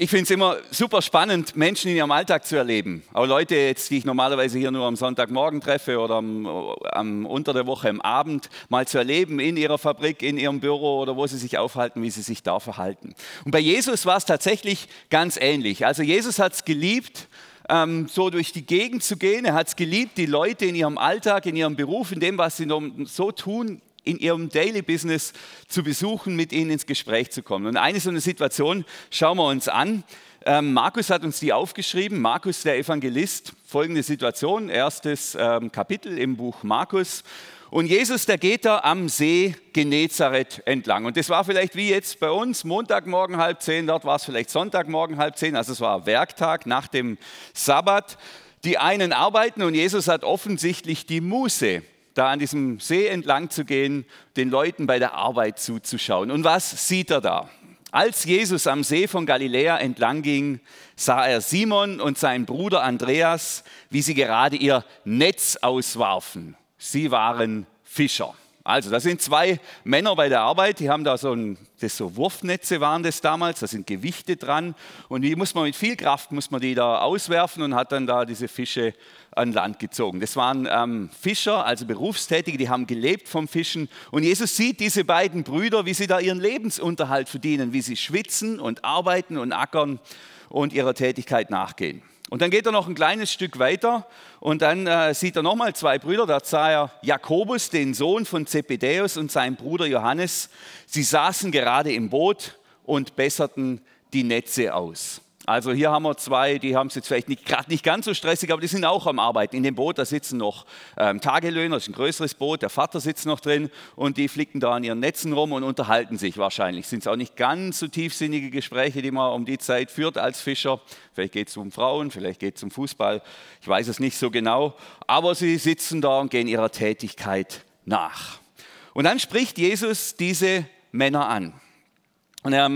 Ich finde es immer super spannend, Menschen in ihrem Alltag zu erleben. Auch Leute, jetzt, die ich normalerweise hier nur am Sonntagmorgen treffe oder am, am, unter der Woche am Abend, mal zu erleben in ihrer Fabrik, in ihrem Büro oder wo sie sich aufhalten, wie sie sich da verhalten. Und bei Jesus war es tatsächlich ganz ähnlich. Also Jesus hat es geliebt, ähm, so durch die Gegend zu gehen. Er hat es geliebt, die Leute in ihrem Alltag, in ihrem Beruf, in dem, was sie so tun, in ihrem Daily Business zu besuchen, mit ihnen ins Gespräch zu kommen. Und eine so eine Situation schauen wir uns an. Ähm, Markus hat uns die aufgeschrieben. Markus, der Evangelist, folgende Situation, erstes ähm, Kapitel im Buch Markus. Und Jesus, der geht da am See Genezareth entlang. Und das war vielleicht wie jetzt bei uns, Montagmorgen halb zehn, dort war es vielleicht Sonntagmorgen halb zehn, also es war Werktag nach dem Sabbat. Die einen arbeiten und Jesus hat offensichtlich die Muße, da an diesem See entlang zu gehen, den Leuten bei der Arbeit zuzuschauen. Und was sieht er da? Als Jesus am See von Galiläa entlang ging, sah er Simon und seinen Bruder Andreas, wie sie gerade ihr Netz auswarfen. Sie waren Fischer. Also, das sind zwei Männer bei der Arbeit, die haben da so ein, das so Wurfnetze waren das damals, da sind Gewichte dran und die muss man mit viel Kraft, muss man die da auswerfen und hat dann da diese Fische an Land gezogen. Das waren ähm, Fischer, also Berufstätige, die haben gelebt vom Fischen und Jesus sieht diese beiden Brüder, wie sie da ihren Lebensunterhalt verdienen, wie sie schwitzen und arbeiten und ackern und ihrer Tätigkeit nachgehen. Und dann geht er noch ein kleines Stück weiter und dann äh, sieht er nochmal zwei Brüder. Da sah er Jakobus, den Sohn von Zebedäus und seinen Bruder Johannes. Sie saßen gerade im Boot und besserten die Netze aus. Also hier haben wir zwei, die haben es jetzt vielleicht nicht, gerade nicht ganz so stressig, aber die sind auch am Arbeiten. In dem Boot, da sitzen noch ähm, Tagelöhner, das ist ein größeres Boot, der Vater sitzt noch drin und die flicken da an ihren Netzen rum und unterhalten sich wahrscheinlich. Sind es auch nicht ganz so tiefsinnige Gespräche, die man um die Zeit führt als Fischer. Vielleicht geht es um Frauen, vielleicht geht es um Fußball, ich weiß es nicht so genau. Aber sie sitzen da und gehen ihrer Tätigkeit nach. Und dann spricht Jesus diese Männer an. Und er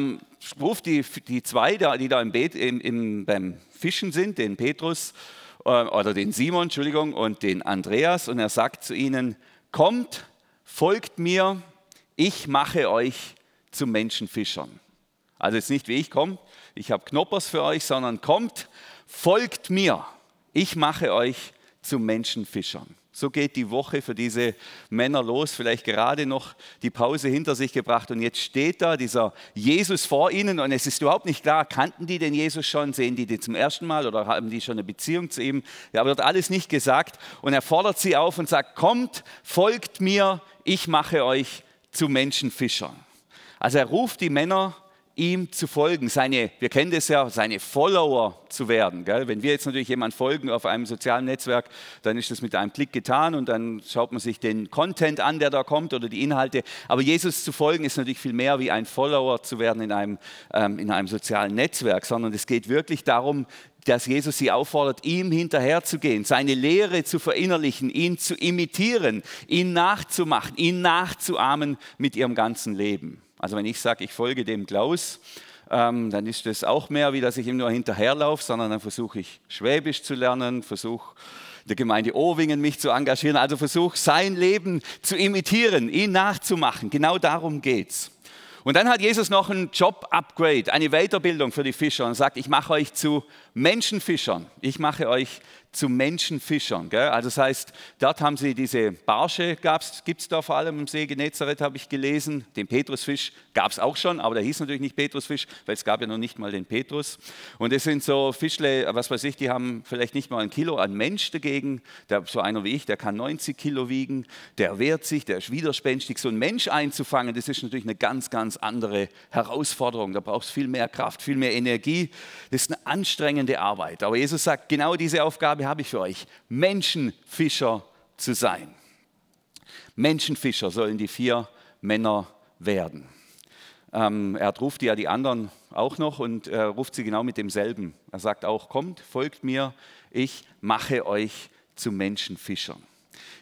ruft die, die zwei, die da im, Beet, im, im, beim Fischen sind, den Petrus äh, oder den Simon, Entschuldigung, und den Andreas, und er sagt zu ihnen, kommt, folgt mir, ich mache euch zu Menschenfischern. Also jetzt nicht wie ich komme, ich habe Knoppers für euch, sondern kommt, folgt mir, ich mache euch zu Menschenfischern. So geht die Woche für diese Männer los, vielleicht gerade noch die Pause hinter sich gebracht und jetzt steht da dieser Jesus vor ihnen und es ist überhaupt nicht klar, kannten die den Jesus schon, sehen die den zum ersten Mal oder haben die schon eine Beziehung zu ihm? Ja, wird alles nicht gesagt und er fordert sie auf und sagt, kommt, folgt mir, ich mache euch zu Menschenfischern. Also er ruft die Männer ihm zu folgen, seine, wir kennen das ja, seine Follower zu werden. Gell? Wenn wir jetzt natürlich jemand folgen auf einem sozialen Netzwerk, dann ist das mit einem Klick getan und dann schaut man sich den Content an, der da kommt oder die Inhalte. Aber Jesus zu folgen ist natürlich viel mehr wie ein Follower zu werden in einem, ähm, in einem sozialen Netzwerk, sondern es geht wirklich darum, dass Jesus sie auffordert, ihm hinterherzugehen, seine Lehre zu verinnerlichen, ihn zu imitieren, ihn nachzumachen, ihn nachzuahmen mit ihrem ganzen Leben. Also wenn ich sage, ich folge dem Klaus, ähm, dann ist das auch mehr, wie dass ich ihm nur hinterherlaufe, sondern dann versuche ich Schwäbisch zu lernen, versuche der Gemeinde Owingen mich zu engagieren, also versuche sein Leben zu imitieren, ihn nachzumachen. Genau darum geht's. Und dann hat Jesus noch ein Job-Upgrade, eine Weiterbildung für die Fischer und sagt, ich mache euch zu Menschenfischern. Ich mache euch zu Menschenfischern. Gell? Also das heißt, dort haben sie diese Barsche, gibt es da vor allem im See Genezareth, habe ich gelesen. Den Petrusfisch gab es auch schon, aber der hieß natürlich nicht Petrusfisch, weil es gab ja noch nicht mal den Petrus. Und es sind so Fischle, was weiß ich, die haben vielleicht nicht mal ein Kilo an Mensch dagegen. Der, so einer wie ich, der kann 90 Kilo wiegen, der wehrt sich, der ist widerspenstig. So einen Mensch einzufangen, das ist natürlich eine ganz, ganz andere Herausforderung. Da braucht es viel mehr Kraft, viel mehr Energie. Das ist eine anstrengende Arbeit. Aber Jesus sagt, genau diese Aufgabe Aufgabe habe ich für euch, Menschenfischer zu sein. Menschenfischer sollen die vier Männer werden. Ähm, er ruft ja die anderen auch noch und er ruft sie genau mit demselben. Er sagt auch, kommt, folgt mir, ich mache euch zu Menschenfischern.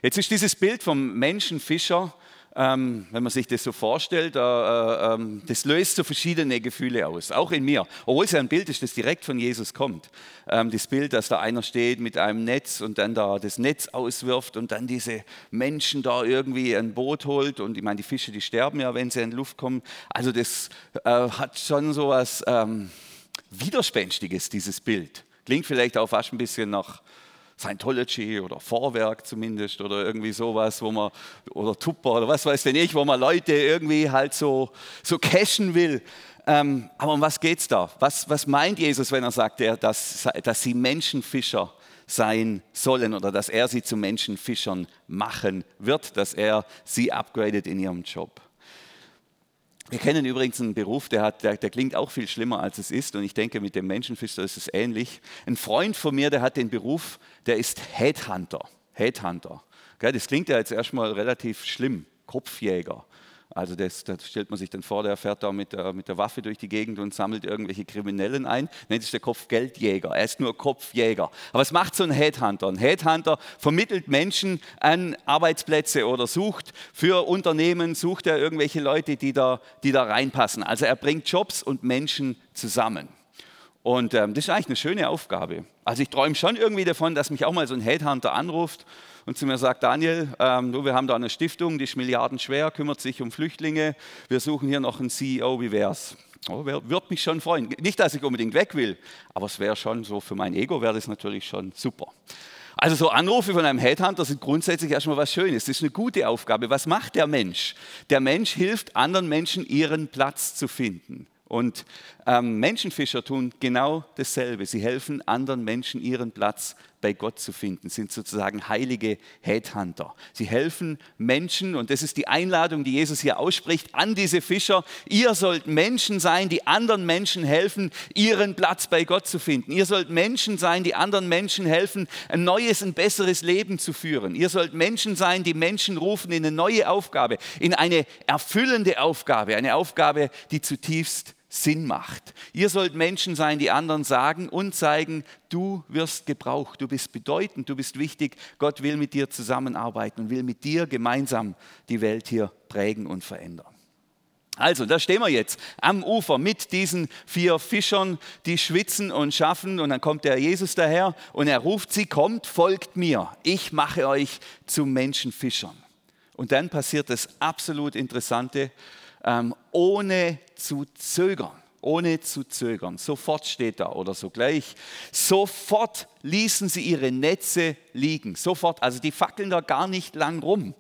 Jetzt ist dieses Bild vom Menschenfischer ähm, wenn man sich das so vorstellt, äh, äh, das löst so verschiedene Gefühle aus, auch in mir. Obwohl es ja ein Bild ist, das direkt von Jesus kommt. Ähm, das Bild, dass da einer steht mit einem Netz und dann da das Netz auswirft und dann diese Menschen da irgendwie ein Boot holt. Und ich meine, die Fische, die sterben ja, wenn sie in die Luft kommen. Also das äh, hat schon so was ähm, Widerspenstiges, dieses Bild. Klingt vielleicht auch fast ein bisschen nach Scientology oder Vorwerk zumindest oder irgendwie sowas, wo man, oder Tupper oder was weiß denn ich, wo man Leute irgendwie halt so, so cashen will. Ähm, aber um was geht es da? Was, was meint Jesus, wenn er sagt, dass, dass sie Menschenfischer sein sollen oder dass er sie zu Menschenfischern machen wird, dass er sie upgradet in ihrem Job? Wir kennen übrigens einen Beruf, der, hat, der, der, klingt auch viel schlimmer, als es ist. Und ich denke, mit dem Menschenfischer ist es ähnlich. Ein Freund von mir, der hat den Beruf, der ist Headhunter. Headhunter. Das klingt ja jetzt erstmal relativ schlimm. Kopfjäger. Also das, das, stellt man sich dann vor, der fährt da mit der, mit der Waffe durch die Gegend und sammelt irgendwelche Kriminellen ein. Nennt sich der Kopfgeldjäger. Er ist nur Kopfjäger. Aber was macht so ein Headhunter? Ein Headhunter vermittelt Menschen an Arbeitsplätze oder sucht für Unternehmen, sucht er irgendwelche Leute, die da, die da reinpassen. Also er bringt Jobs und Menschen zusammen. Und ähm, das ist eigentlich eine schöne Aufgabe. Also ich träume schon irgendwie davon, dass mich auch mal so ein Headhunter anruft und zu mir sagt, Daniel, ähm, du, wir haben da eine Stiftung, die ist milliardenschwer, kümmert sich um Flüchtlinge, wir suchen hier noch einen CEO, wie wär's? Oh, würde mich schon freuen. Nicht, dass ich unbedingt weg will, aber es wäre schon so, für mein Ego wäre das natürlich schon super. Also so Anrufe von einem Headhunter sind grundsätzlich erstmal was Schönes. Das ist eine gute Aufgabe. Was macht der Mensch? Der Mensch hilft anderen Menschen, ihren Platz zu finden. Und ähm, Menschenfischer tun genau dasselbe. Sie helfen anderen Menschen, ihren Platz bei Gott zu finden, sind sozusagen heilige Headhunter. Sie helfen Menschen, und das ist die Einladung, die Jesus hier ausspricht, an diese Fischer. Ihr sollt Menschen sein, die anderen Menschen helfen, ihren Platz bei Gott zu finden. Ihr sollt Menschen sein, die anderen Menschen helfen, ein neues, ein besseres Leben zu führen. Ihr sollt Menschen sein, die Menschen rufen in eine neue Aufgabe, in eine erfüllende Aufgabe, eine Aufgabe, die zutiefst Sinn macht. Ihr sollt Menschen sein, die anderen sagen und zeigen, du wirst gebraucht, du bist bedeutend, du bist wichtig. Gott will mit dir zusammenarbeiten und will mit dir gemeinsam die Welt hier prägen und verändern. Also, da stehen wir jetzt am Ufer mit diesen vier Fischern, die schwitzen und schaffen. Und dann kommt der Jesus daher und er ruft sie, kommt, folgt mir. Ich mache euch zu Menschenfischern. Und dann passiert das absolut Interessante ähm, ohne zu zögern. Ohne zu zögern. Sofort steht da oder sogleich. Sofort ließen sie ihre Netze liegen. Sofort. Also die fackeln da gar nicht lang rum.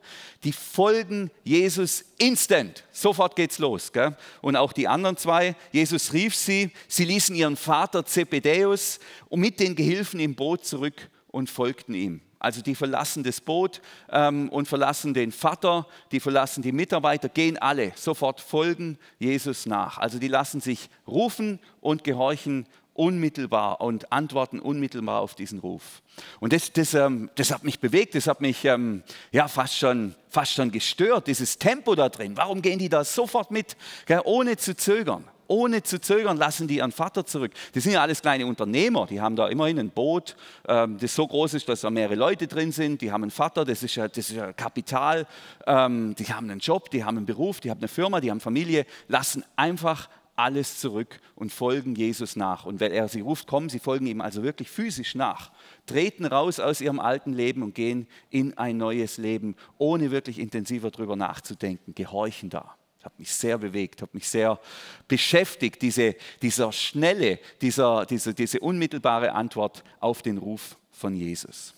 Die folgen Jesus instant. Sofort geht's los. Gell? Und auch die anderen zwei. Jesus rief sie. Sie ließen ihren Vater Zebedäus mit den Gehilfen im Boot zurück und folgten ihm. Also die verlassen das Boot ähm, und verlassen den Vater, die verlassen die Mitarbeiter, gehen alle sofort folgen Jesus nach. Also die lassen sich rufen und gehorchen unmittelbar und antworten unmittelbar auf diesen Ruf. Und das, das, ähm, das hat mich bewegt, das hat mich ähm, ja, fast, schon, fast schon gestört, dieses Tempo da drin. Warum gehen die da sofort mit, gell, ohne zu zögern? Ohne zu zögern lassen die ihren Vater zurück. Das sind ja alles kleine Unternehmer, die haben da immerhin ein Boot, ähm, das so groß ist, dass da mehrere Leute drin sind. Die haben einen Vater, das ist ja, das ist ja Kapital. Ähm, die haben einen Job, die haben einen Beruf, die haben eine Firma, die haben Familie, lassen einfach alles zurück und folgen Jesus nach. Und wenn er sie ruft, kommen, sie folgen ihm also wirklich physisch nach, treten raus aus ihrem alten Leben und gehen in ein neues Leben, ohne wirklich intensiver darüber nachzudenken, gehorchen da. Hat mich sehr bewegt, hat mich sehr beschäftigt, diese, dieser schnelle, dieser, diese, diese unmittelbare Antwort auf den Ruf von Jesus.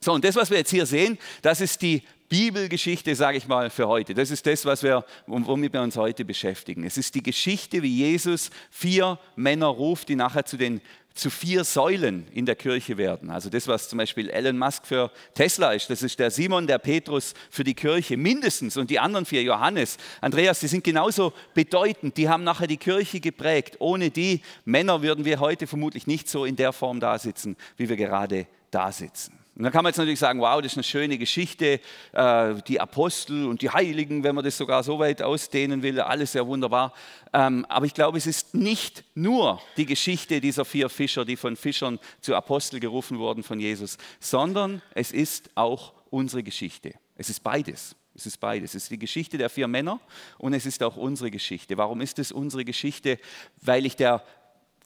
So, und das, was wir jetzt hier sehen, das ist die Bibelgeschichte, sage ich mal, für heute. Das ist das, was wir, womit wir uns heute beschäftigen. Es ist die Geschichte, wie Jesus vier Männer ruft, die nachher zu den zu vier Säulen in der Kirche werden. Also das, was zum Beispiel Elon Musk für Tesla ist, das ist der Simon, der Petrus für die Kirche mindestens und die anderen vier, Johannes, Andreas, die sind genauso bedeutend. Die haben nachher die Kirche geprägt. Ohne die Männer würden wir heute vermutlich nicht so in der Form da sitzen, wie wir gerade da sitzen. Und dann kann man jetzt natürlich sagen, wow, das ist eine schöne Geschichte, äh, die Apostel und die Heiligen, wenn man das sogar so weit ausdehnen will, alles sehr wunderbar. Ähm, aber ich glaube, es ist nicht nur die Geschichte dieser vier Fischer, die von Fischern zu Apostel gerufen wurden von Jesus, sondern es ist auch unsere Geschichte. Es ist beides. Es ist beides. Es ist die Geschichte der vier Männer und es ist auch unsere Geschichte. Warum ist es unsere Geschichte? Weil ich der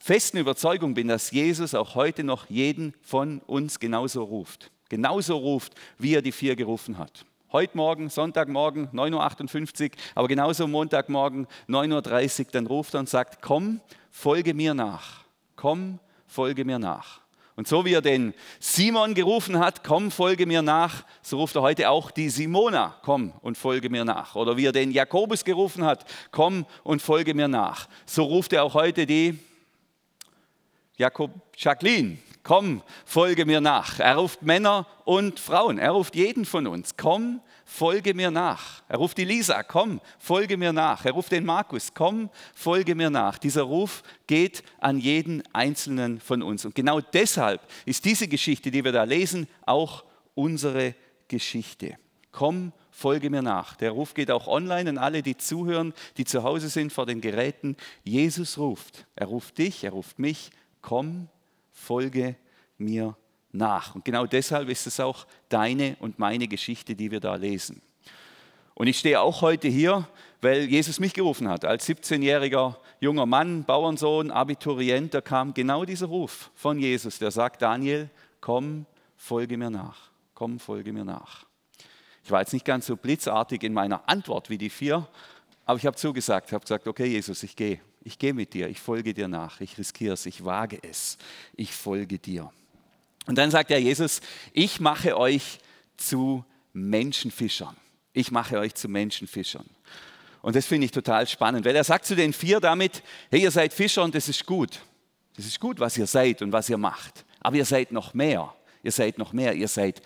festen Überzeugung bin, dass Jesus auch heute noch jeden von uns genauso ruft. Genauso ruft, wie er die vier gerufen hat. Heute Morgen, Sonntagmorgen, 9.58 Uhr, aber genauso Montagmorgen, 9.30 Uhr, dann ruft er und sagt, komm, folge mir nach. komm, folge mir nach. Und so wie er den Simon gerufen hat, komm, folge mir nach, so ruft er heute auch die Simona, komm und folge mir nach. Oder wie er den Jakobus gerufen hat, komm und folge mir nach. So ruft er auch heute die Jakob Jacqueline, komm, folge mir nach. Er ruft Männer und Frauen, er ruft jeden von uns, komm, folge mir nach. Er ruft die Lisa, komm, folge mir nach. Er ruft den Markus, komm, folge mir nach. Dieser Ruf geht an jeden einzelnen von uns. Und genau deshalb ist diese Geschichte, die wir da lesen, auch unsere Geschichte. Komm, folge mir nach. Der Ruf geht auch online an alle, die zuhören, die zu Hause sind vor den Geräten. Jesus ruft. Er ruft dich, er ruft mich. Komm, folge mir nach. Und genau deshalb ist es auch deine und meine Geschichte, die wir da lesen. Und ich stehe auch heute hier, weil Jesus mich gerufen hat. Als 17-jähriger junger Mann, Bauernsohn, Abiturient, da kam genau dieser Ruf von Jesus, der sagt, Daniel, komm, folge mir nach. Komm, folge mir nach. Ich war jetzt nicht ganz so blitzartig in meiner Antwort wie die vier, aber ich habe zugesagt, habe gesagt, okay Jesus, ich gehe. Ich gehe mit dir, ich folge dir nach, ich riskiere es, ich wage es, ich folge dir. Und dann sagt er Jesus, ich mache euch zu Menschenfischern. Ich mache euch zu Menschenfischern. Und das finde ich total spannend, weil er sagt zu den vier damit, hey, ihr seid Fischer und das ist gut. Das ist gut, was ihr seid und was ihr macht. Aber ihr seid noch mehr. Ihr seid noch mehr. Ihr seid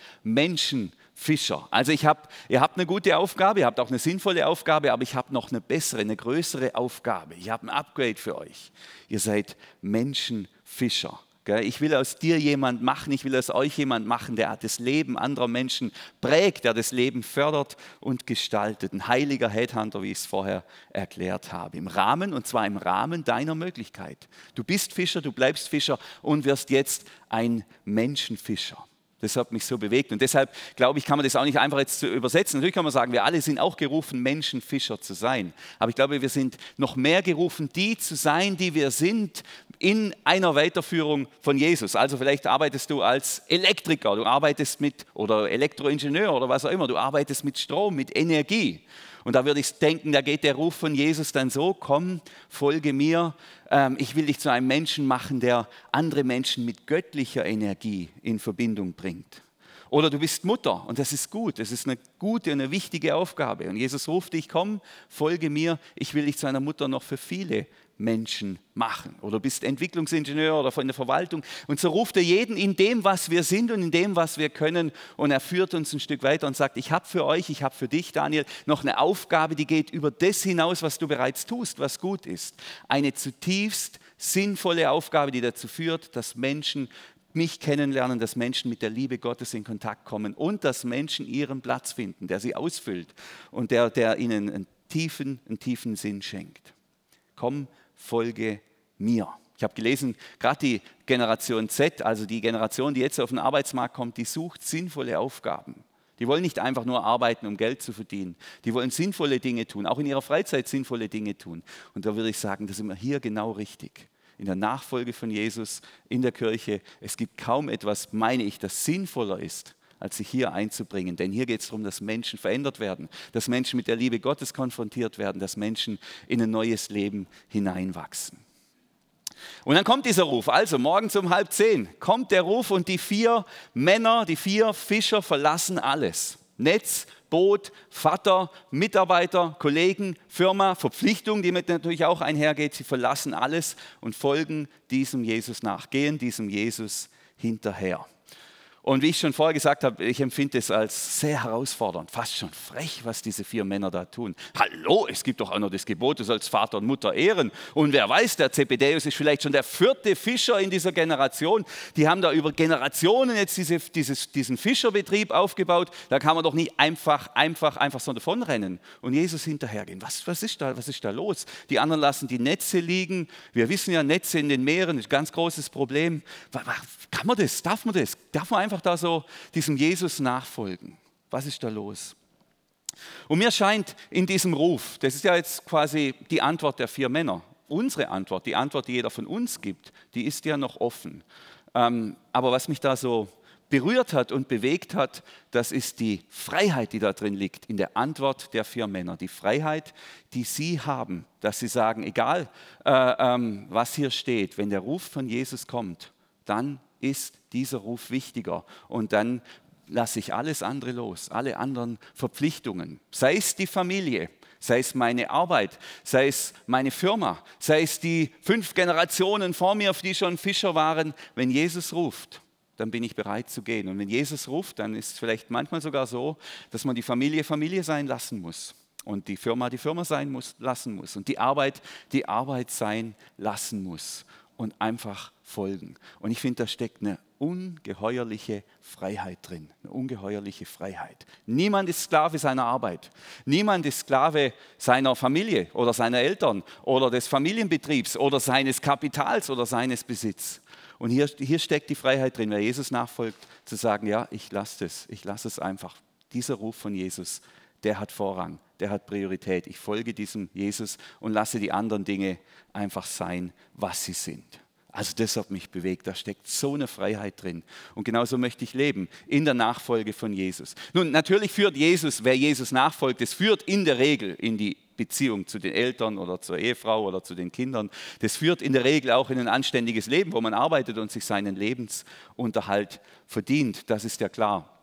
Menschenfischer. Also ich hab, ihr habt eine gute Aufgabe, ihr habt auch eine sinnvolle Aufgabe, aber ich habe noch eine bessere, eine größere Aufgabe. Ich habe ein Upgrade für euch. Ihr seid Menschenfischer. Ich will aus dir jemand machen, ich will aus euch jemand machen, der das Leben anderer Menschen prägt, der das Leben fördert und gestaltet. Ein heiliger Headhunter, wie ich es vorher erklärt habe. Im Rahmen, und zwar im Rahmen deiner Möglichkeit. Du bist Fischer, du bleibst Fischer und wirst jetzt ein Menschenfischer. Das hat mich so bewegt. Und deshalb glaube ich, kann man das auch nicht einfach jetzt übersetzen. Natürlich kann man sagen, wir alle sind auch gerufen, Menschenfischer zu sein. Aber ich glaube, wir sind noch mehr gerufen, die zu sein, die wir sind, in einer Weiterführung von Jesus. Also vielleicht arbeitest du als Elektriker, du arbeitest mit, oder Elektroingenieur oder was auch immer, du arbeitest mit Strom, mit Energie. Und da würde ich denken, da geht der Ruf von Jesus dann so, komm, folge mir, ähm, ich will dich zu einem Menschen machen, der andere Menschen mit göttlicher Energie in Verbindung bringt. Oder du bist Mutter und das ist gut, das ist eine gute und eine wichtige Aufgabe. Und Jesus ruft dich, komm, folge mir, ich will dich zu einer Mutter noch für viele Menschen machen. Oder bist Entwicklungsingenieur oder von der Verwaltung. Und so ruft er jeden in dem, was wir sind und in dem, was wir können. Und er führt uns ein Stück weiter und sagt, ich habe für euch, ich habe für dich, Daniel, noch eine Aufgabe, die geht über das hinaus, was du bereits tust, was gut ist. Eine zutiefst sinnvolle Aufgabe, die dazu führt, dass Menschen mich kennenlernen, dass Menschen mit der Liebe Gottes in Kontakt kommen und dass Menschen ihren Platz finden, der sie ausfüllt und der, der ihnen einen tiefen, einen tiefen Sinn schenkt. Komm folge mir. Ich habe gelesen, gerade die Generation Z, also die Generation, die jetzt auf den Arbeitsmarkt kommt, die sucht sinnvolle Aufgaben. Die wollen nicht einfach nur arbeiten, um Geld zu verdienen. Die wollen sinnvolle Dinge tun, auch in ihrer Freizeit sinnvolle Dinge tun. Und da würde ich sagen, da sind wir hier genau richtig. In der Nachfolge von Jesus in der Kirche, es gibt kaum etwas, meine ich, das sinnvoller ist, als sich hier einzubringen. Denn hier geht es darum, dass Menschen verändert werden, dass Menschen mit der Liebe Gottes konfrontiert werden, dass Menschen in ein neues Leben hineinwachsen. Und dann kommt dieser Ruf. Also morgens um halb zehn kommt der Ruf und die vier Männer, die vier Fischer verlassen alles. Netz, Boot, Vater, Mitarbeiter, Kollegen, Firma, Verpflichtung, die mit natürlich auch einhergeht. Sie verlassen alles und folgen diesem Jesus nach, gehen diesem Jesus hinterher. Und wie ich schon vorher gesagt habe, ich empfinde es als sehr herausfordernd, fast schon frech, was diese vier Männer da tun. Hallo, es gibt doch auch noch das Gebot, du sollst Vater und Mutter ehren. Und wer weiß, der Zebedeus ist vielleicht schon der vierte Fischer in dieser Generation. Die haben da über Generationen jetzt diese, dieses, diesen Fischerbetrieb aufgebaut. Da kann man doch nicht einfach, einfach, einfach so davonrennen und Jesus hinterhergehen. Was, was, ist da, was ist da los? Die anderen lassen die Netze liegen. Wir wissen ja, Netze in den Meeren ist ein ganz großes Problem. Kann man das? Darf man das? Darf man einfach einfach da so diesem Jesus nachfolgen. Was ist da los? Und mir scheint in diesem Ruf, das ist ja jetzt quasi die Antwort der vier Männer, unsere Antwort, die Antwort, die jeder von uns gibt, die ist ja noch offen. Ähm, aber was mich da so berührt hat und bewegt hat, das ist die Freiheit, die da drin liegt, in der Antwort der vier Männer. Die Freiheit, die sie haben, dass sie sagen, egal äh, ähm, was hier steht, wenn der Ruf von Jesus kommt, dann ist dieser Ruf wichtiger. Und dann lasse ich alles andere los, alle anderen Verpflichtungen, sei es die Familie, sei es meine Arbeit, sei es meine Firma, sei es die fünf Generationen vor mir, die schon Fischer waren. Wenn Jesus ruft, dann bin ich bereit zu gehen. Und wenn Jesus ruft, dann ist es vielleicht manchmal sogar so, dass man die Familie Familie sein lassen muss und die Firma die Firma sein muss, lassen muss und die Arbeit die Arbeit sein lassen muss und einfach folgen. Und ich finde, da steckt eine ungeheuerliche Freiheit drin. Eine ungeheuerliche Freiheit. Niemand ist Sklave seiner Arbeit. Niemand ist Sklave seiner Familie oder seiner Eltern oder des Familienbetriebs oder seines Kapitals oder seines Besitzes. Und hier, hier steckt die Freiheit drin, wer Jesus nachfolgt, zu sagen, ja, ich lasse es, ich lasse es einfach. Dieser Ruf von Jesus, der hat Vorrang, der hat Priorität. Ich folge diesem Jesus und lasse die anderen Dinge einfach sein, was sie sind. Also das hat mich bewegt, da steckt so eine Freiheit drin. Und genauso möchte ich leben, in der Nachfolge von Jesus. Nun, natürlich führt Jesus, wer Jesus nachfolgt, es führt in der Regel in die Beziehung zu den Eltern oder zur Ehefrau oder zu den Kindern. Das führt in der Regel auch in ein anständiges Leben, wo man arbeitet und sich seinen Lebensunterhalt verdient. Das ist ja klar.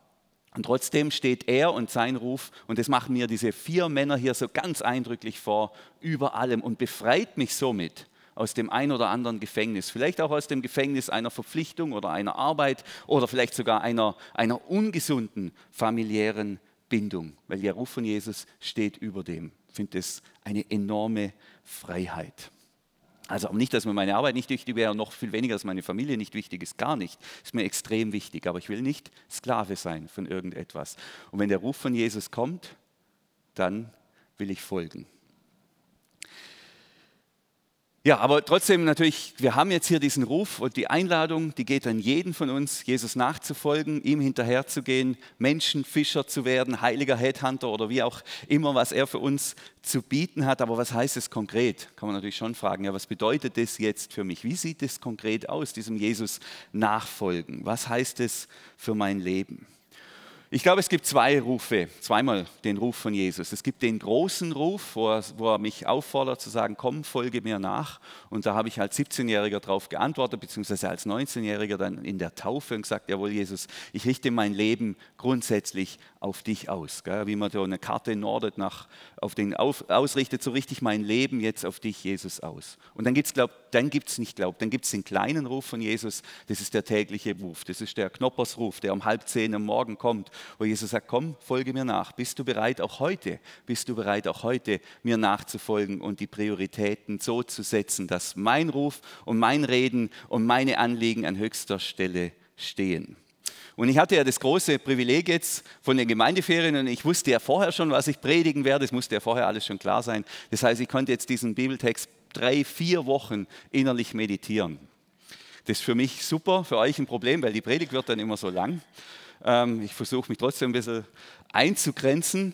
Und trotzdem steht er und sein Ruf, und das machen mir diese vier Männer hier so ganz eindrücklich vor, über allem und befreit mich somit aus dem ein oder anderen Gefängnis, vielleicht auch aus dem Gefängnis einer Verpflichtung oder einer Arbeit oder vielleicht sogar einer, einer ungesunden familiären Bindung, weil der Ruf von Jesus steht über dem. Ich finde das eine enorme Freiheit. Also auch nicht, dass mir meine Arbeit nicht wichtig wäre, noch viel weniger, dass meine Familie nicht wichtig ist, gar nicht. Ist mir extrem wichtig, aber ich will nicht Sklave sein von irgendetwas. Und wenn der Ruf von Jesus kommt, dann will ich folgen. Ja, aber trotzdem natürlich, wir haben jetzt hier diesen Ruf und die Einladung, die geht an jeden von uns, Jesus nachzufolgen, ihm hinterherzugehen, Menschenfischer zu werden, heiliger Headhunter oder wie auch immer, was er für uns zu bieten hat. Aber was heißt es konkret? Kann man natürlich schon fragen, ja, was bedeutet das jetzt für mich? Wie sieht es konkret aus, diesem Jesus nachfolgen? Was heißt es für mein Leben? Ich glaube, es gibt zwei Rufe, zweimal den Ruf von Jesus. Es gibt den großen Ruf, wo er, wo er, mich auffordert zu sagen, komm, folge mir nach. Und da habe ich als 17-Jähriger darauf geantwortet, beziehungsweise als 19-Jähriger dann in der Taufe und gesagt, jawohl Jesus, ich richte mein Leben grundsätzlich auf dich aus. Wie man so eine Karte nordet nach, auf den auf, ausrichtet, so richte ich mein Leben jetzt auf dich, Jesus, aus. Und dann gibt es, glaub, dann gibt es nicht Glaub, dann gibt es den kleinen Ruf von Jesus, das ist der tägliche Ruf, das ist der Knoppersruf, der um halb zehn am Morgen kommt wo Jesus sagt, komm, folge mir nach. Bist du bereit, auch heute, bist du bereit, auch heute mir nachzufolgen und die Prioritäten so zu setzen, dass mein Ruf und mein Reden und meine Anliegen an höchster Stelle stehen. Und ich hatte ja das große Privileg jetzt von den Gemeindeferien und ich wusste ja vorher schon, was ich predigen werde. Es musste ja vorher alles schon klar sein. Das heißt, ich konnte jetzt diesen Bibeltext drei, vier Wochen innerlich meditieren. Das ist für mich super, für euch ein Problem, weil die Predigt wird dann immer so lang. Ähm, ich versuche mich trotzdem ein bisschen einzugrenzen.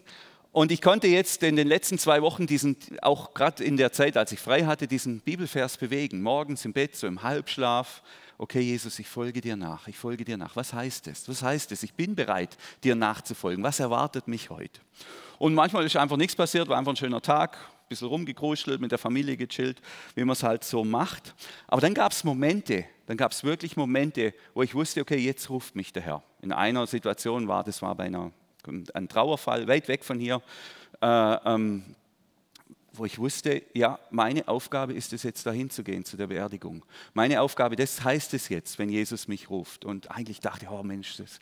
Und ich konnte jetzt in den letzten zwei Wochen diesen, auch gerade in der Zeit, als ich frei hatte, diesen Bibelvers bewegen. Morgens im Bett, so im Halbschlaf. Okay, Jesus, ich folge dir nach. Ich folge dir nach. Was heißt es? Was heißt es? Ich bin bereit, dir nachzufolgen. Was erwartet mich heute? Und manchmal ist einfach nichts passiert, war einfach ein schöner Tag, ein bisschen rumgekruschelt, mit der Familie gechillt, wie man es halt so macht. Aber dann gab es Momente, dann gab es wirklich Momente, wo ich wusste, okay, jetzt ruft mich der Herr. In einer Situation war, das war bei einer, einem Trauerfall, weit weg von hier, äh, ähm, wo ich wusste, ja, meine Aufgabe ist es jetzt dahin zu gehen zu der Beerdigung. Meine Aufgabe, das heißt es jetzt, wenn Jesus mich ruft. Und eigentlich dachte ich, oh Mensch, das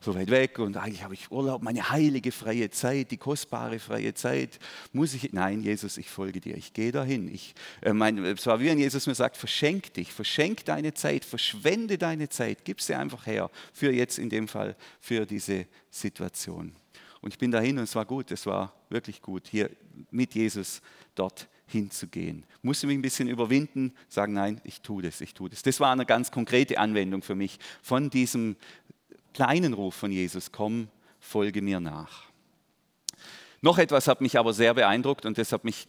so weit weg und eigentlich habe ich Urlaub, meine heilige freie Zeit, die kostbare freie Zeit. Muss ich? Nein, Jesus, ich folge dir, ich gehe dahin. Ich, äh, mein, es war wie wenn Jesus mir sagt, verschenk dich, verschenk deine Zeit, verschwende deine Zeit, gib sie einfach her für jetzt in dem Fall, für diese Situation. Und ich bin dahin und es war gut, es war wirklich gut, hier mit Jesus dort hinzugehen. Musste mich ein bisschen überwinden, sagen, nein, ich tue das, ich tue das. Das war eine ganz konkrete Anwendung für mich von diesem kleinen Ruf von Jesus, komm, folge mir nach. Noch etwas hat mich aber sehr beeindruckt und das hat mich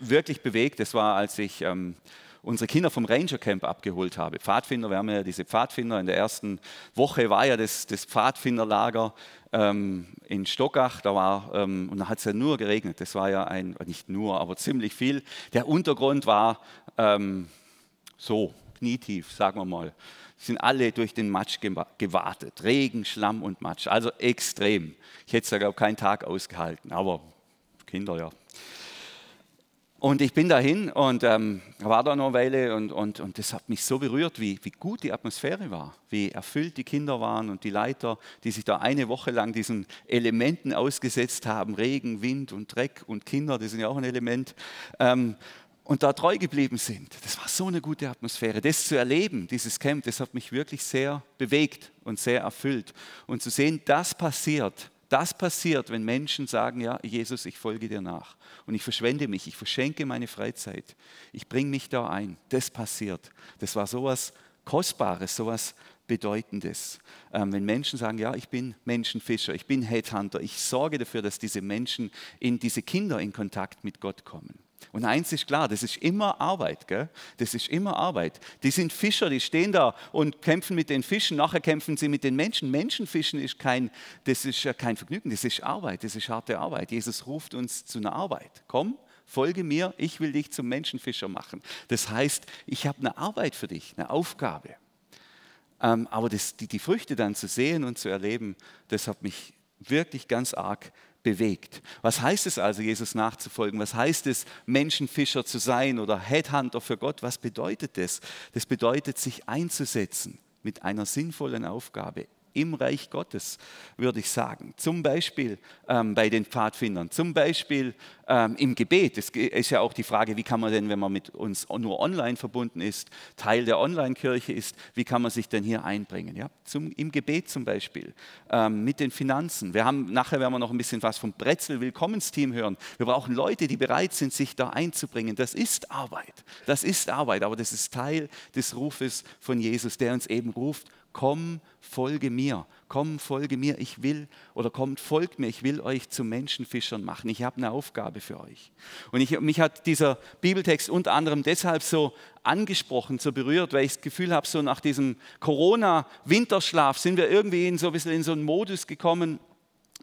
wirklich bewegt. Das war, als ich ähm, unsere Kinder vom Ranger Camp abgeholt habe. Pfadfinder, wir haben ja diese Pfadfinder. In der ersten Woche war ja das, das Pfadfinderlager ähm, in Stockach. Da war, ähm, und da hat es ja nur geregnet. Das war ja ein, nicht nur, aber ziemlich viel. Der Untergrund war ähm, so, knietief, sagen wir mal. Sind alle durch den Matsch gewartet. Regen, Schlamm und Matsch. Also extrem. Ich hätte es ja, glaube ich, keinen Tag ausgehalten. Aber Kinder, ja. Und ich bin dahin und ähm, war da noch eine Weile und, und, und das hat mich so berührt, wie, wie gut die Atmosphäre war, wie erfüllt die Kinder waren und die Leiter, die sich da eine Woche lang diesen Elementen ausgesetzt haben, Regen, Wind und Dreck und Kinder, das sind ja auch ein Element, ähm, und da treu geblieben sind. Das war so eine gute Atmosphäre. Das zu erleben, dieses Camp, das hat mich wirklich sehr bewegt und sehr erfüllt. Und zu sehen, das passiert das passiert, wenn Menschen sagen, ja, Jesus, ich folge dir nach. Und ich verschwende mich, ich verschenke meine Freizeit. Ich bringe mich da ein. Das passiert. Das war sowas Kostbares, sowas Bedeutendes. Ähm, wenn Menschen sagen, ja, ich bin Menschenfischer, ich bin Headhunter, ich sorge dafür, dass diese Menschen in diese Kinder in Kontakt mit Gott kommen. Und eins ist klar, das ist immer Arbeit. Gell? Das ist immer Arbeit. Die sind Fischer, die stehen da und kämpfen mit den Fischen, nachher kämpfen sie mit den Menschen. Menschenfischen ist kein, das ist kein Vergnügen, das ist Arbeit, das ist harte Arbeit. Jesus ruft uns zu einer Arbeit. Komm, folge mir, ich will dich zum Menschenfischer machen. Das heißt, ich habe eine Arbeit für dich, eine Aufgabe. Ähm, aber das, die, die Früchte dann zu sehen und zu erleben, das hat mich wirklich ganz arg bewegt. Was heißt es also, Jesus nachzufolgen? Was heißt es, Menschenfischer zu sein oder Headhunter für Gott? Was bedeutet das? Das bedeutet, sich einzusetzen mit einer sinnvollen Aufgabe im Reich Gottes, würde ich sagen. Zum Beispiel ähm, bei den Pfadfindern, zum Beispiel ähm, im Gebet. Es ist ja auch die Frage, wie kann man denn, wenn man mit uns nur online verbunden ist, Teil der Online-Kirche ist, wie kann man sich denn hier einbringen? Ja? Zum, Im Gebet zum Beispiel, ähm, mit den Finanzen. Wir haben, nachher werden wir noch ein bisschen was vom Bretzel-Willkommensteam hören. Wir brauchen Leute, die bereit sind, sich da einzubringen. Das ist Arbeit. Das ist Arbeit, aber das ist Teil des Rufes von Jesus, der uns eben ruft, komm, folge mir, komm, folge mir, ich will, oder kommt, folgt mir, ich will euch zu Menschenfischern machen, ich habe eine Aufgabe für euch. Und ich, mich hat dieser Bibeltext unter anderem deshalb so angesprochen, so berührt, weil ich das Gefühl habe, so nach diesem Corona-Winterschlaf sind wir irgendwie in so ein bisschen in so einen Modus gekommen,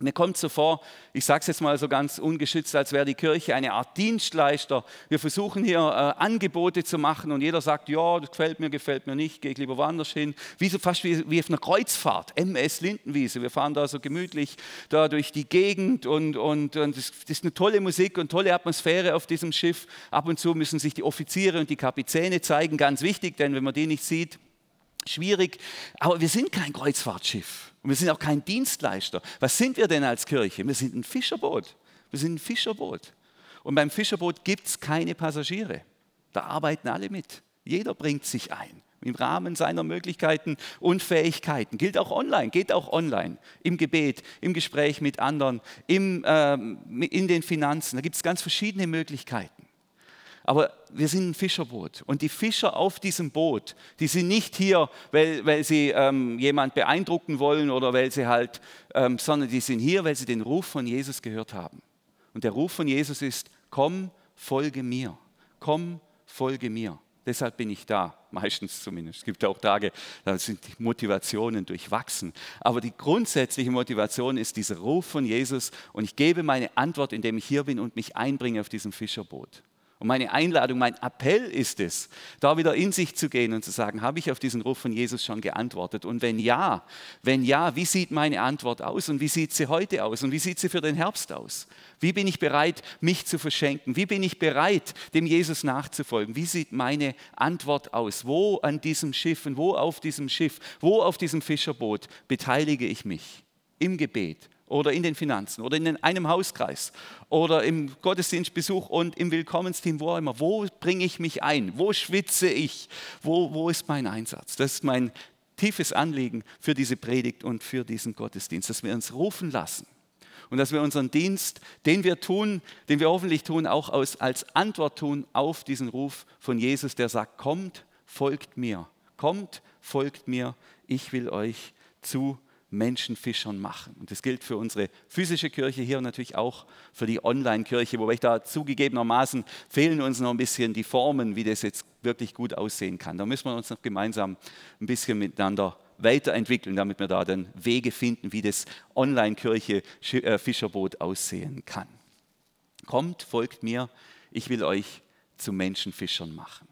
mir kommt so vor, ich sage es jetzt mal so ganz ungeschützt, als wäre die Kirche eine Art Dienstleister. Wir versuchen hier äh, Angebote zu machen und jeder sagt, ja, das gefällt mir, gefällt mir nicht, gehe ich lieber woanders hin. Wie so fast wie, wie auf einer Kreuzfahrt, MS Lindenwiese. Wir fahren da so gemütlich da durch die Gegend und, und, und das, das ist eine tolle Musik und tolle Atmosphäre auf diesem Schiff. Ab und zu müssen sich die Offiziere und die Kapitäne zeigen, ganz wichtig, denn wenn man die nicht sieht, schwierig. Aber wir sind kein Kreuzfahrtschiff. Und wir sind auch kein Dienstleister. Was sind wir denn als Kirche? Wir sind ein Fischerboot. Wir sind ein Fischerboot. Und beim Fischerboot gibt es keine Passagiere. Da arbeiten alle mit. Jeder bringt sich ein im Rahmen seiner Möglichkeiten und Fähigkeiten. Gilt auch online, geht auch online, im Gebet, im Gespräch mit anderen, im, äh, in den Finanzen. Da gibt es ganz verschiedene Möglichkeiten. Aber wir sind ein Fischerboot und die Fischer auf diesem Boot, die sind nicht hier, weil, weil sie ähm, jemand beeindrucken wollen oder weil sie halt, ähm, sondern die sind hier, weil sie den Ruf von Jesus gehört haben. Und der Ruf von Jesus ist, komm, folge mir, komm, folge mir. Deshalb bin ich da, meistens zumindest. Es gibt auch Tage, da sind die Motivationen durchwachsen. Aber die grundsätzliche Motivation ist dieser Ruf von Jesus und ich gebe meine Antwort, indem ich hier bin und mich einbringe auf diesem Fischerboot. Und meine Einladung, mein Appell ist es, da wieder in sich zu gehen und zu sagen, habe ich auf diesen Ruf von Jesus schon geantwortet? Und wenn ja, wenn ja, wie sieht meine Antwort aus und wie sieht sie heute aus und wie sieht sie für den Herbst aus? Wie bin ich bereit, mich zu verschenken? Wie bin ich bereit, dem Jesus nachzufolgen? Wie sieht meine Antwort aus? Wo an diesem Schiff und wo auf diesem Schiff, wo auf diesem Fischerboot beteilige ich mich? Im Gebet, oder in den Finanzen oder in einem Hauskreis oder im Gottesdienstbesuch und im Willkommensteam, wo auch immer. Wo bringe ich mich ein? Wo schwitze ich? Wo, wo ist mein Einsatz? Das ist mein tiefes Anliegen für diese Predigt und für diesen Gottesdienst, dass wir uns rufen lassen und dass wir unseren Dienst, den wir tun, den wir hoffentlich tun, auch aus, als Antwort tun auf diesen Ruf von Jesus, der sagt, kommt, folgt mir, kommt, folgt mir, ich will euch zu Menschenfischern machen. Und das gilt für unsere physische Kirche hier und natürlich auch für die Online-Kirche, wobei ich da zugegebenermaßen fehlen uns noch ein bisschen die Formen, wie das jetzt wirklich gut aussehen kann. Da müssen wir uns noch gemeinsam ein bisschen miteinander weiterentwickeln, damit wir da dann Wege finden, wie das Online-Kirche äh, aussehen kann. Kommt, folgt mir, ich will euch zu Menschenfischern machen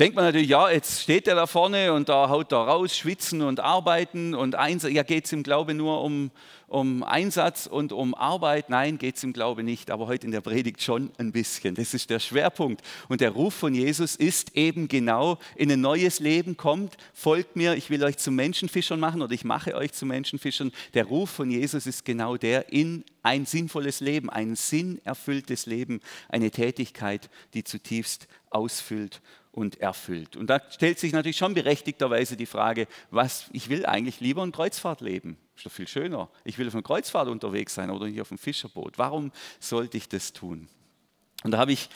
denkt man natürlich, ja, jetzt steht er da vorne und da haut er raus, schwitzen und arbeiten und eins, ja, geht es im Glaube nur um, um Einsatz und um Arbeit? Nein, geht es im Glaube nicht, aber heute in der Predigt schon ein bisschen. Das ist der Schwerpunkt. Und der Ruf von Jesus ist eben genau, in ein neues Leben kommt, folgt mir, ich will euch zu Menschenfischern machen oder ich mache euch zu Menschenfischern. Der Ruf von Jesus ist genau der in ein sinnvolles Leben, ein sinnerfülltes Leben, eine Tätigkeit, die zutiefst ausfüllt und erfüllt. Und da stellt sich natürlich schon berechtigterweise die Frage, was ich will eigentlich lieber ein Kreuzfahrtleben. Ist doch viel schöner. Ich will auf einer Kreuzfahrt unterwegs sein oder nicht auf einem Fischerboot. Warum sollte ich das tun? Und da habe ich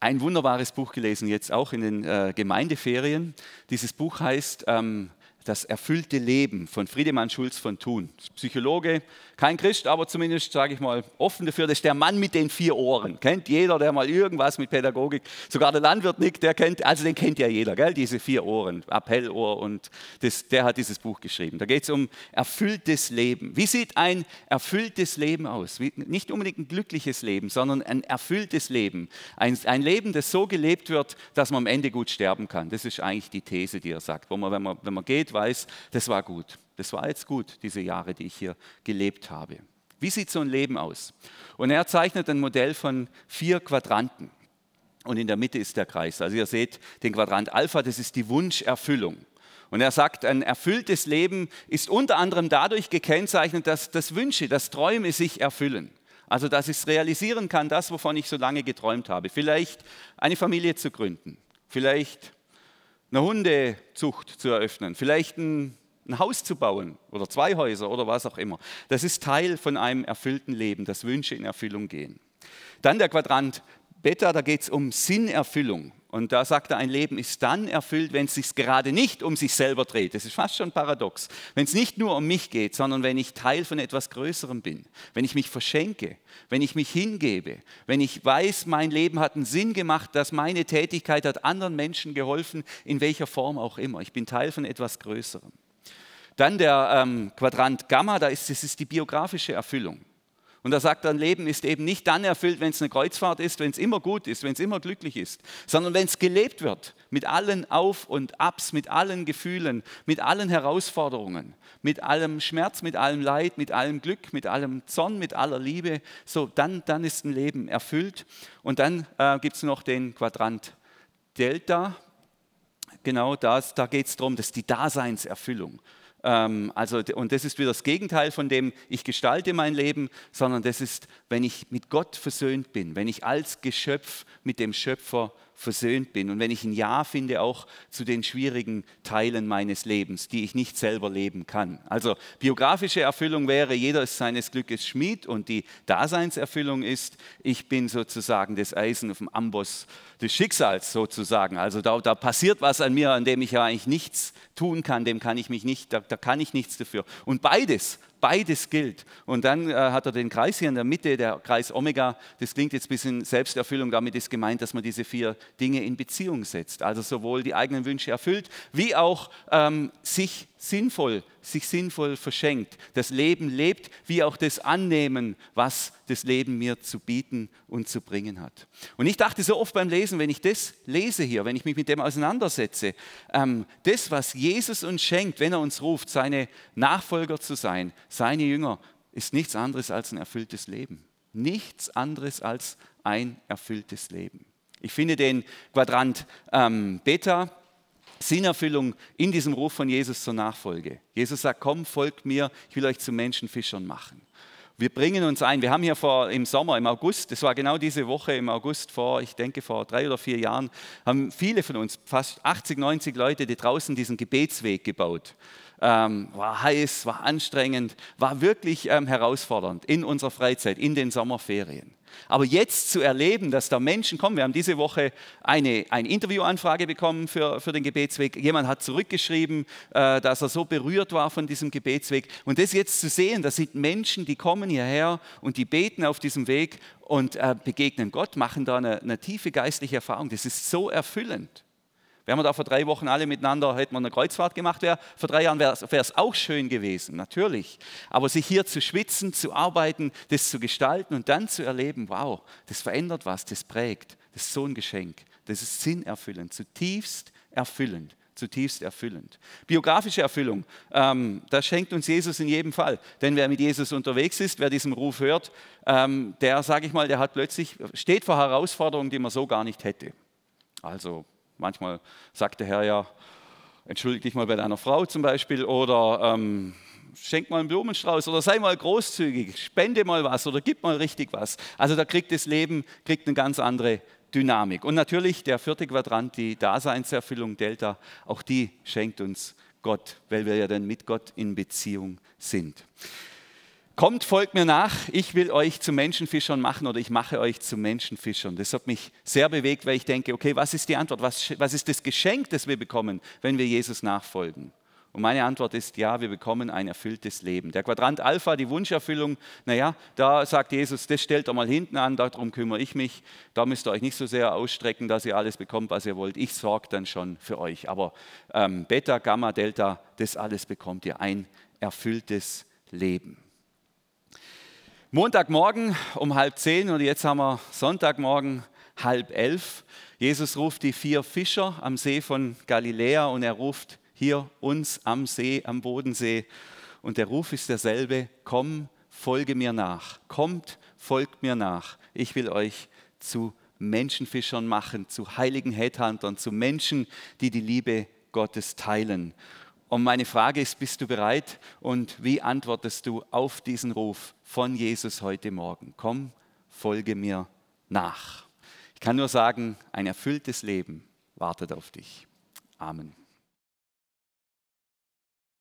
ein wunderbares Buch gelesen, jetzt auch in den äh, Gemeindeferien. Dieses Buch heißt ähm, das erfüllte Leben von Friedemann Schulz von Thun. Psychologe, kein Christ, aber zumindest, sage ich mal, offen dafür. Das ist der Mann mit den vier Ohren. Kennt jeder, der mal irgendwas mit Pädagogik, sogar der Landwirt Nick, der kennt, also den kennt ja jeder, gell? diese vier Ohren, Appellohr und das, der hat dieses Buch geschrieben. Da geht es um erfülltes Leben. Wie sieht ein erfülltes Leben aus? Wie, nicht unbedingt ein glückliches Leben, sondern ein erfülltes Leben. Ein, ein Leben, das so gelebt wird, dass man am Ende gut sterben kann. Das ist eigentlich die These, die er sagt, wo man, wenn man, wenn man geht, weiß, das war gut. Das war jetzt gut, diese Jahre, die ich hier gelebt habe. Wie sieht so ein Leben aus? Und er zeichnet ein Modell von vier Quadranten. Und in der Mitte ist der Kreis. Also ihr seht den Quadrant Alpha, das ist die Wunscherfüllung. Und er sagt, ein erfülltes Leben ist unter anderem dadurch gekennzeichnet, dass das Wünsche, dass Träume sich erfüllen. Also dass ich es realisieren kann, das, wovon ich so lange geträumt habe. Vielleicht eine Familie zu gründen, vielleicht eine Hundezucht zu eröffnen, vielleicht ein, ein Haus zu bauen oder zwei Häuser oder was auch immer. Das ist Teil von einem erfüllten Leben, dass Wünsche in Erfüllung gehen. Dann der Quadrant Beta, da geht es um Sinnerfüllung. Und da sagt er, ein Leben ist dann erfüllt, wenn es sich gerade nicht um sich selber dreht. Das ist fast schon paradox. Wenn es nicht nur um mich geht, sondern wenn ich Teil von etwas Größerem bin, wenn ich mich verschenke, wenn ich mich hingebe, wenn ich weiß, mein Leben hat einen Sinn gemacht, dass meine Tätigkeit hat anderen Menschen geholfen, in welcher Form auch immer. Ich bin Teil von etwas Größerem. Dann der ähm, Quadrant Gamma, da ist, das ist die biografische Erfüllung. Und er sagt, dein Leben ist eben nicht dann erfüllt, wenn es eine Kreuzfahrt ist, wenn es immer gut ist, wenn es immer glücklich ist, sondern wenn es gelebt wird, mit allen Auf und Abs, mit allen Gefühlen, mit allen Herausforderungen, mit allem Schmerz, mit allem Leid, mit allem Glück, mit allem Zorn, mit aller Liebe. So, dann, dann ist ein Leben erfüllt. Und dann äh, gibt es noch den Quadrant Delta. Genau das, da geht es darum, das ist die Daseinserfüllung. Ähm, also, und das ist wieder das Gegenteil von dem, ich gestalte mein Leben, sondern das ist, wenn ich mit Gott versöhnt bin, wenn ich als Geschöpf mit dem Schöpfer versöhnt bin und wenn ich ein Ja finde auch zu den schwierigen Teilen meines Lebens, die ich nicht selber leben kann. Also biografische Erfüllung wäre, jeder ist seines Glückes Schmied und die Daseinserfüllung ist, ich bin sozusagen das Eisen auf dem Amboss des Schicksals sozusagen. Also da, da passiert was an mir, an dem ich ja eigentlich nichts tun kann, dem kann ich mich nicht, da, da kann ich nichts dafür. Und beides Beides gilt. Und dann äh, hat er den Kreis hier in der Mitte, der Kreis Omega. Das klingt jetzt ein bisschen Selbsterfüllung. Damit ist gemeint, dass man diese vier Dinge in Beziehung setzt. Also sowohl die eigenen Wünsche erfüllt, wie auch ähm, sich sinnvoll, sich sinnvoll verschenkt, das Leben lebt, wie auch das Annehmen, was das Leben mir zu bieten und zu bringen hat. Und ich dachte so oft beim Lesen, wenn ich das lese hier, wenn ich mich mit dem auseinandersetze, ähm, das, was Jesus uns schenkt, wenn er uns ruft, seine Nachfolger zu sein, seine Jünger, ist nichts anderes als ein erfülltes Leben. Nichts anderes als ein erfülltes Leben. Ich finde den Quadrant ähm, Beta Sinnerfüllung in diesem Ruf von Jesus zur Nachfolge. Jesus sagt, komm, folgt mir, ich will euch zu Menschenfischern machen. Wir bringen uns ein. Wir haben hier vor, im Sommer, im August, das war genau diese Woche im August vor, ich denke vor drei oder vier Jahren, haben viele von uns, fast 80, 90 Leute, die draußen diesen Gebetsweg gebaut. Ähm, war heiß, war anstrengend, war wirklich ähm, herausfordernd in unserer Freizeit, in den Sommerferien. Aber jetzt zu erleben, dass da Menschen kommen, wir haben diese Woche eine, eine Interviewanfrage bekommen für, für den Gebetsweg. Jemand hat zurückgeschrieben, äh, dass er so berührt war von diesem Gebetsweg. Und das jetzt zu sehen, das sind Menschen, die kommen hierher und die beten auf diesem Weg und äh, begegnen Gott, machen da eine, eine tiefe geistliche Erfahrung. Das ist so erfüllend. Wären wir da vor drei Wochen alle miteinander, hätten wir eine Kreuzfahrt gemacht, wär, vor drei Jahren wäre es auch schön gewesen, natürlich. Aber sich hier zu schwitzen, zu arbeiten, das zu gestalten und dann zu erleben, wow, das verändert was, das prägt, das ist so ein Geschenk. Das ist sinnerfüllend, zutiefst erfüllend zutiefst erfüllend. Biografische Erfüllung, ähm, das schenkt uns Jesus in jedem Fall. Denn wer mit Jesus unterwegs ist, wer diesen Ruf hört, ähm, der, sage ich mal, der hat plötzlich, steht vor Herausforderungen, die man so gar nicht hätte. Also Manchmal sagt der Herr ja, entschuldige dich mal bei deiner Frau zum Beispiel oder ähm, schenk mal einen Blumenstrauß oder sei mal großzügig, spende mal was oder gib mal richtig was. Also da kriegt das Leben kriegt eine ganz andere Dynamik. Und natürlich der vierte Quadrant, die Daseinserfüllung Delta, auch die schenkt uns Gott, weil wir ja dann mit Gott in Beziehung sind. Kommt, folgt mir nach, ich will euch zu Menschenfischern machen oder ich mache euch zu Menschenfischern. Das hat mich sehr bewegt, weil ich denke, okay, was ist die Antwort? Was, was ist das Geschenk, das wir bekommen, wenn wir Jesus nachfolgen? Und meine Antwort ist ja, wir bekommen ein erfülltes Leben. Der Quadrant Alpha, die Wunscherfüllung, naja, da sagt Jesus, das stellt doch mal hinten an, darum kümmere ich mich. Da müsst ihr euch nicht so sehr ausstrecken, dass ihr alles bekommt, was ihr wollt. Ich sorge dann schon für euch. Aber ähm, Beta, Gamma, Delta, das alles bekommt ihr ein erfülltes Leben. Montagmorgen um halb zehn und jetzt haben wir Sonntagmorgen halb elf. Jesus ruft die vier Fischer am See von Galiläa und er ruft hier uns am See, am Bodensee. Und der Ruf ist derselbe, komm, folge mir nach. Kommt, folgt mir nach. Ich will euch zu Menschenfischern machen, zu heiligen Headhuntern, zu Menschen, die die Liebe Gottes teilen. Und meine Frage ist, bist du bereit und wie antwortest du auf diesen Ruf von Jesus heute Morgen? Komm, folge mir nach. Ich kann nur sagen, ein erfülltes Leben wartet auf dich. Amen.